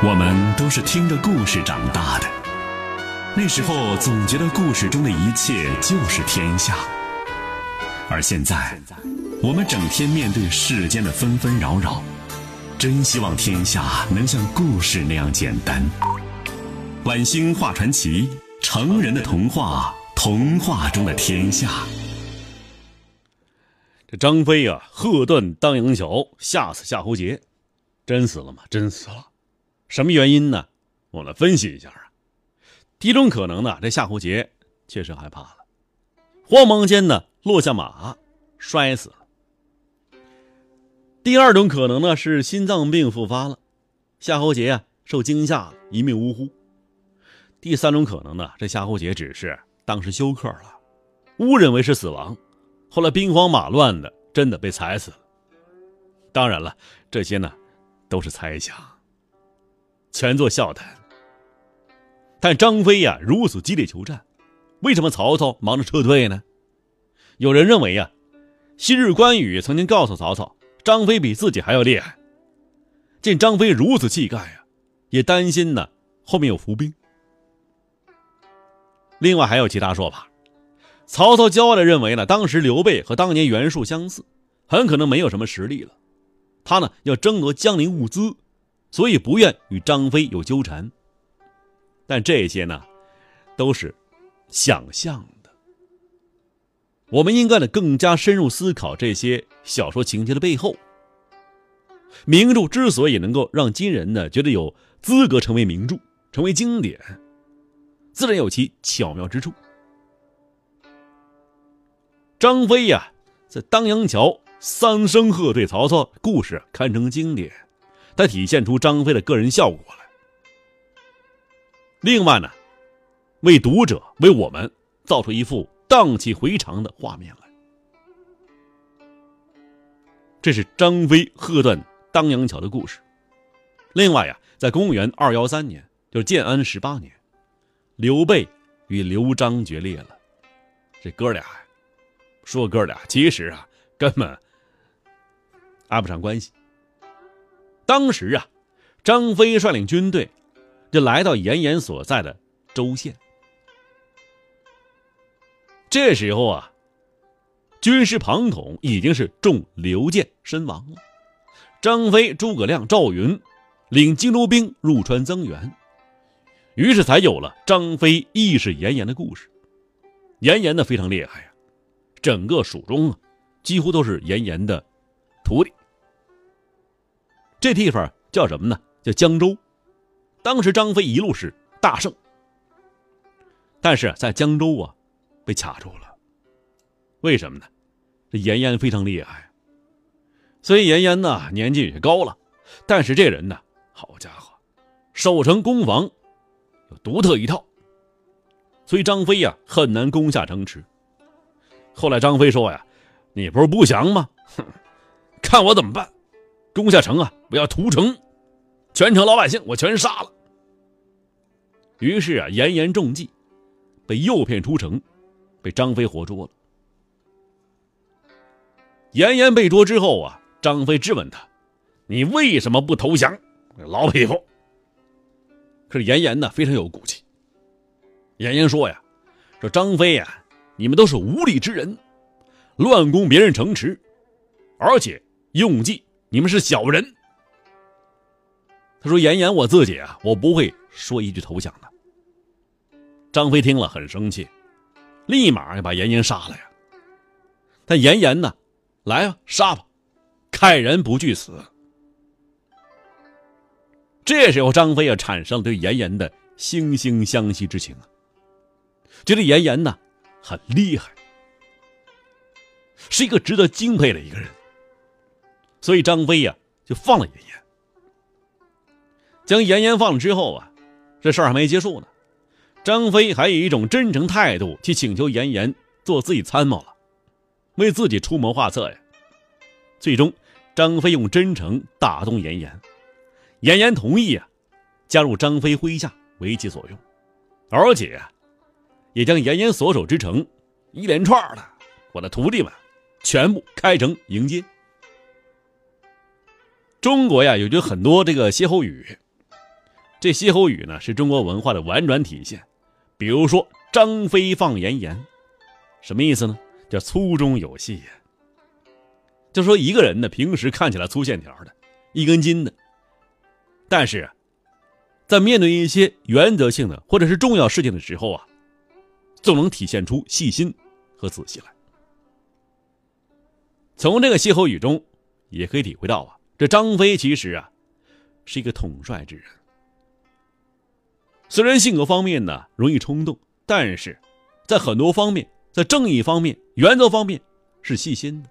我们都是听着故事长大的，那时候总觉得故事中的一切就是天下，而现在，我们整天面对世间的纷纷扰扰，真希望天下能像故事那样简单。晚星画传奇，成人的童话，童话中的天下。这张飞啊，喝断当阳桥，吓死夏侯杰，真死了吗？真死了。什么原因呢？我们来分析一下啊。第一种可能呢，这夏侯杰确实害怕了，慌忙间呢落下马，摔死了。第二种可能呢是心脏病复发了，夏侯杰啊受惊吓一命呜呼。第三种可能呢，这夏侯杰只是当时休克了，误认为是死亡，后来兵荒马乱的真的被踩死了。当然了，这些呢都是猜想。全做笑谈。但张飞呀如此激烈求战，为什么曹操忙着撤退呢？有人认为呀，昔日关羽曾经告诉曹操，张飞比自己还要厉害。见张飞如此气概呀，也担心呢后面有伏兵。另外还有其他说法，曹操骄傲的认为呢，当时刘备和当年袁术相似，很可能没有什么实力了，他呢要争夺江陵物资。所以不愿与张飞有纠缠，但这些呢，都是想象的。我们应该呢更加深入思考这些小说情节的背后。名著之所以能够让今人呢觉得有资格成为名著、成为经典，自然有其巧妙之处。张飞呀，在当阳桥三声喝退曹操，故事堪称经典。才体现出张飞的个人效果来。另外呢，为读者为我们造出一幅荡气回肠的画面来。这是张飞喝断当阳桥的故事。另外呀，在公元二幺三年，就是建安十八年，刘备与刘璋决裂了。这哥俩呀，说哥俩，其实啊，根本挨不上关系。当时啊，张飞率领军队就来到严颜所在的州县。这时候啊，军师庞统已经是中流箭身亡了。张飞、诸葛亮、赵云领荆州兵入川增援，于是才有了张飞义释严颜的故事。严颜呢非常厉害呀，整个蜀中啊，几乎都是严颜的徒弟。这地方叫什么呢？叫江州。当时张飞一路是大胜，但是在江州啊，被卡住了。为什么呢？这严颜非常厉害，所以严颜呢年纪也高了，但是这人呢，好家伙，守城攻防有独特一套，所以张飞呀很难攻下城池。后来张飞说呀：“你不是不降吗？哼，看我怎么办。”攻下城啊！我要屠城，全城老百姓我全杀了。于是啊，严颜中计，被诱骗出城，被张飞活捉了。严颜被捉之后啊，张飞质问他：“你为什么不投降？”老匹夫。可是严颜呢，非常有骨气。严颜说呀：“说张飞呀，你们都是无礼之人，乱攻别人城池，而且用计。”你们是小人。他说：“严颜，我自己啊，我不会说一句投降的。”张飞听了很生气，立马要把严颜杀了呀。但严颜呢，来啊，杀吧，看人不惧死。这时候，张飞啊，产生了对严颜的惺惺相惜之情啊，觉得严颜呢很厉害，是一个值得敬佩的一个人。所以张飞呀就放了严颜，将严颜放了之后啊，这事儿还没结束呢。张飞还以一种真诚态度去请求严颜做自己参谋了，为自己出谋划策呀。最终，张飞用真诚打动严颜，严颜同意啊，加入张飞麾下为其所用，而且啊，也将严颜所守之城一连串的我的徒弟们全部开城迎接。中国呀，有着很多这个歇后语，这歇后语呢，是中国文化的婉转体现。比如说“张飞放盐盐”，什么意思呢？叫粗中有细。就说一个人呢，平时看起来粗线条的，一根筋的，但是，在面对一些原则性的或者是重要事情的时候啊，总能体现出细心和仔细来。从这个歇后语中，也可以体会到啊，这张飞其实啊，是一个统帅之人。虽然性格方面呢容易冲动，但是在很多方面，在正义方面、原则方面是细心的。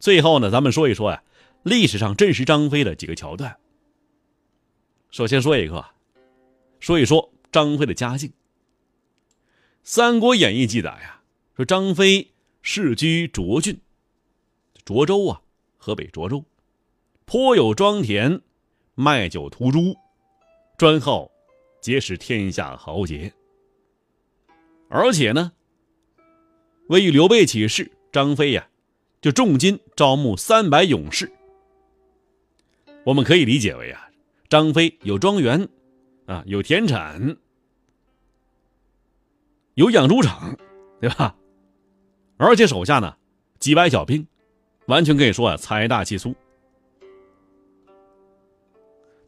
最后呢，咱们说一说呀，历史上真实张飞的几个桥段。首先说一个，说一说张飞的家境。《三国演义》记载呀，说张飞世居涿郡，涿州啊，河北涿州，颇有庄田，卖酒屠猪。专好结识天下豪杰，而且呢，为与刘备起事，张飞呀就重金招募三百勇士。我们可以理解为啊，张飞有庄园，啊有田产，有养猪场，对吧？而且手下呢几百小兵，完全可以说啊财大气粗。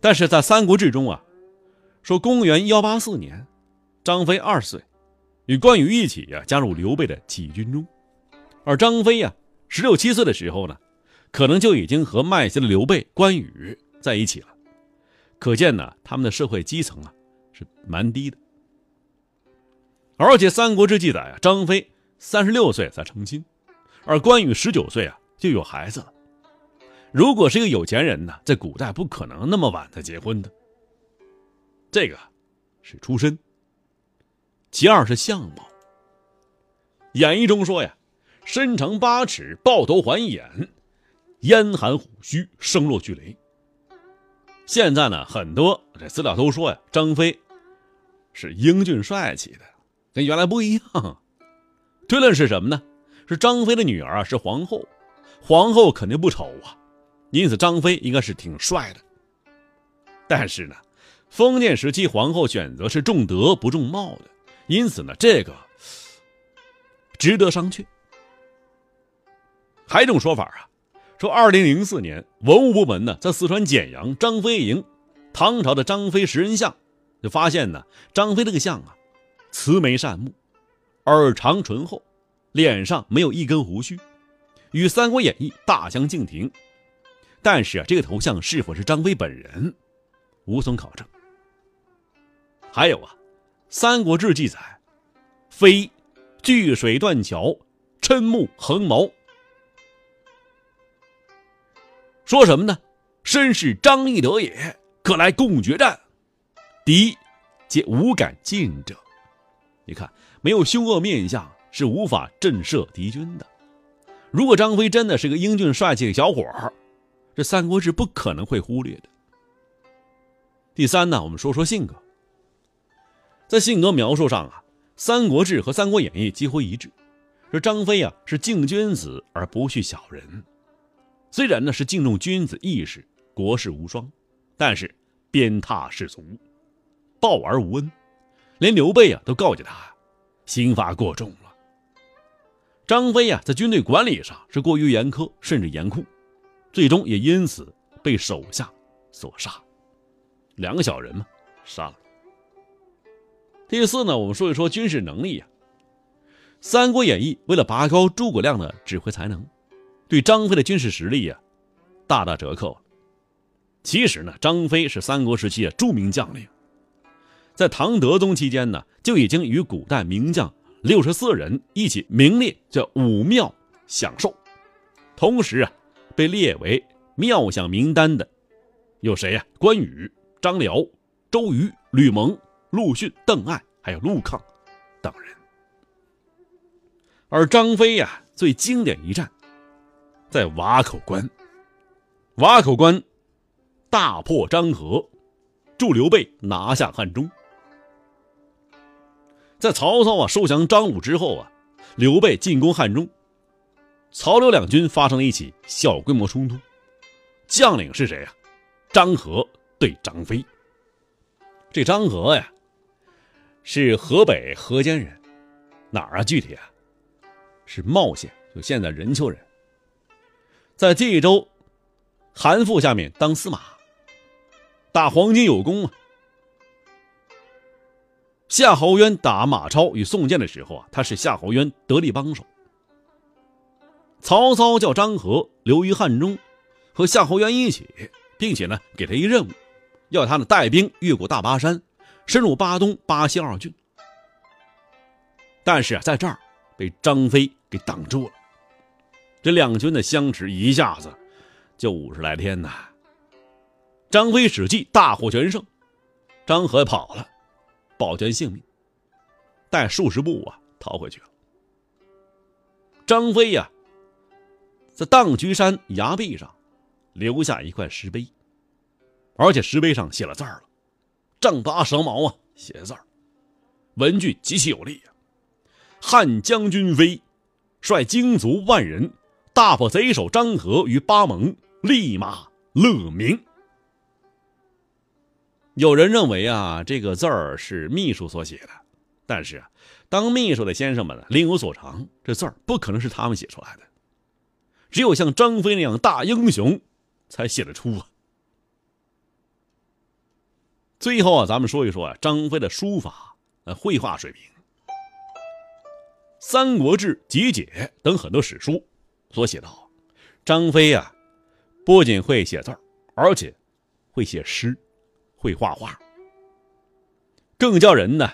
但是在《三国志》中啊。说公元幺八四年，张飞二岁，与关羽一起呀加入刘备的起义军中。而张飞呀十六七岁的时候呢，可能就已经和卖鞋的刘备、关羽在一起了。可见呢，他们的社会基层啊是蛮低的。而且《三国志》记载啊，张飞三十六岁才成亲，而关羽十九岁啊就有孩子了。如果是一个有钱人呢，在古代不可能那么晚才结婚的。这个是出身，其二是相貌。演义中说呀，身长八尺，抱头环眼，燕寒虎须，声若巨雷。现在呢，很多这资料都说呀，张飞是英俊帅气的，跟原来不一样。推论是什么呢？是张飞的女儿啊是皇后，皇后肯定不丑啊，因此张飞应该是挺帅的。但是呢。封建时期，皇后选择是重德不重貌的，因此呢，这个值得商榷。还有一种说法啊，说二零零四年文物部门呢在四川简阳张飞营唐朝的张飞石人像，就发现呢张飞这个像啊，慈眉善目，耳长唇厚，脸上没有一根胡须，与《三国演义》大相径庭。但是啊，这个头像是否是张飞本人，无从考证。还有啊，《三国志》记载，飞巨水断桥，瞠目横毛，说什么呢？身是张翼德也，可来共决战，敌皆无敢近者。你看，没有凶恶面相是无法震慑敌军的。如果张飞真的是个英俊帅气的小伙儿，这《三国志》不可能会忽略的。第三呢，我们说说性格。在性格描述上啊，《三国志》和《三国演义》几乎一致，说张飞啊是敬君子而不恤小人。虽然呢是敬重君子义士、国士无双，但是鞭挞士卒，暴而无恩，连刘备啊都告诫他，刑罚过重。张飞啊在军队管理上是过于严苛，甚至严酷，最终也因此被手下所杀。两个小人嘛，杀了。第四呢，我们说一说军事能力呀。《三国演义》为了拔高诸葛亮的指挥才能，对张飞的军事实力呀，大打折扣。其实呢，张飞是三国时期的著名将领，在唐德宗期间呢，就已经与古代名将六十四人一起名列叫武庙享受。同时啊，被列为庙享名单的有谁呀？关羽、张辽、周瑜、吕蒙。陆逊、邓艾还有陆抗等人，而张飞呀，最经典一战在瓦口关。瓦口关大破张合，助刘备拿下汉中。在曹操啊收降张鲁之后啊，刘备进攻汉中，曹刘两军发生了一起小规模冲突，将领是谁啊？张合对张飞。这张合呀，是河北河间人，哪儿啊？具体啊，是茂县，就现在任丘人，在冀州韩馥下面当司马，打黄巾有功啊。夏侯渊打马超与宋建的时候啊，他是夏侯渊得力帮手。曹操叫张合留于汉中，和夏侯渊一起，并且呢给他一任务，要他呢带兵越过大巴山，深入巴东、巴西二郡。但是啊，在这儿被张飞给挡住了。这两军的相持一下子就五十来天呐。张飞使计大获全胜，张合跑了，保全性命，带数十步啊逃回去了。张飞呀。在荡居山崖壁上，留下一块石碑，而且石碑上写了字儿了，“丈八蛇矛”啊，写字儿，文句极其有力啊。汉将军飞，率精卒万人，大破贼首张合于巴蒙，立马乐名。有人认为啊，这个字儿是秘书所写的，但是啊，当秘书的先生们呢，另有所长，这字儿不可能是他们写出来的。只有像张飞那样大英雄，才写得出啊。最后啊，咱们说一说啊，张飞的书法、呃绘画水平，《三国志》《集解》等很多史书所写到，张飞呀，不仅会写字儿，而且会写诗，会画画。更叫人呢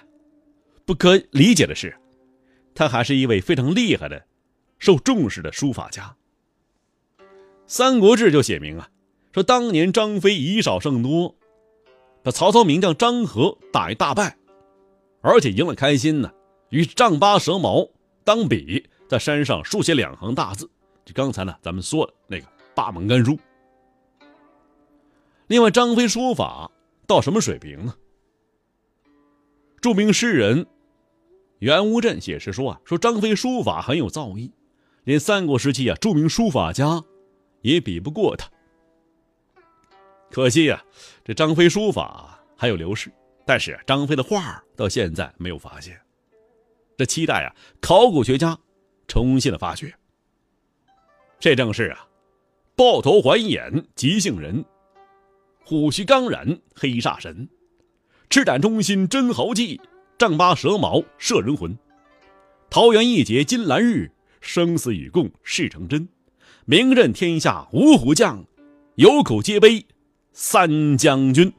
不可理解的是，他还是一位非常厉害的、受重视的书法家。《三国志》就写明啊，说当年张飞以少胜多，把曹操名将张合打一大败，而且赢了开心呢。与丈八蛇矛当笔，在山上书写两行大字，就刚才呢咱们说的那个八门干书。另外，张飞书法到什么水平呢？著名诗人袁无镇写诗说啊，说张飞书法很有造诣，连三国时期啊著名书法家。也比不过他。可惜呀，这张飞书法还有流失，但是张飞的画到现在没有发现。这期待啊，考古学家重新的发掘。这正是啊，抱头环眼急性人，虎须刚染黑煞神，赤胆忠心真豪气，丈八蛇矛摄人魂，桃园一结金兰日，生死与共事成真。名震天下五虎将，有口皆碑三将军。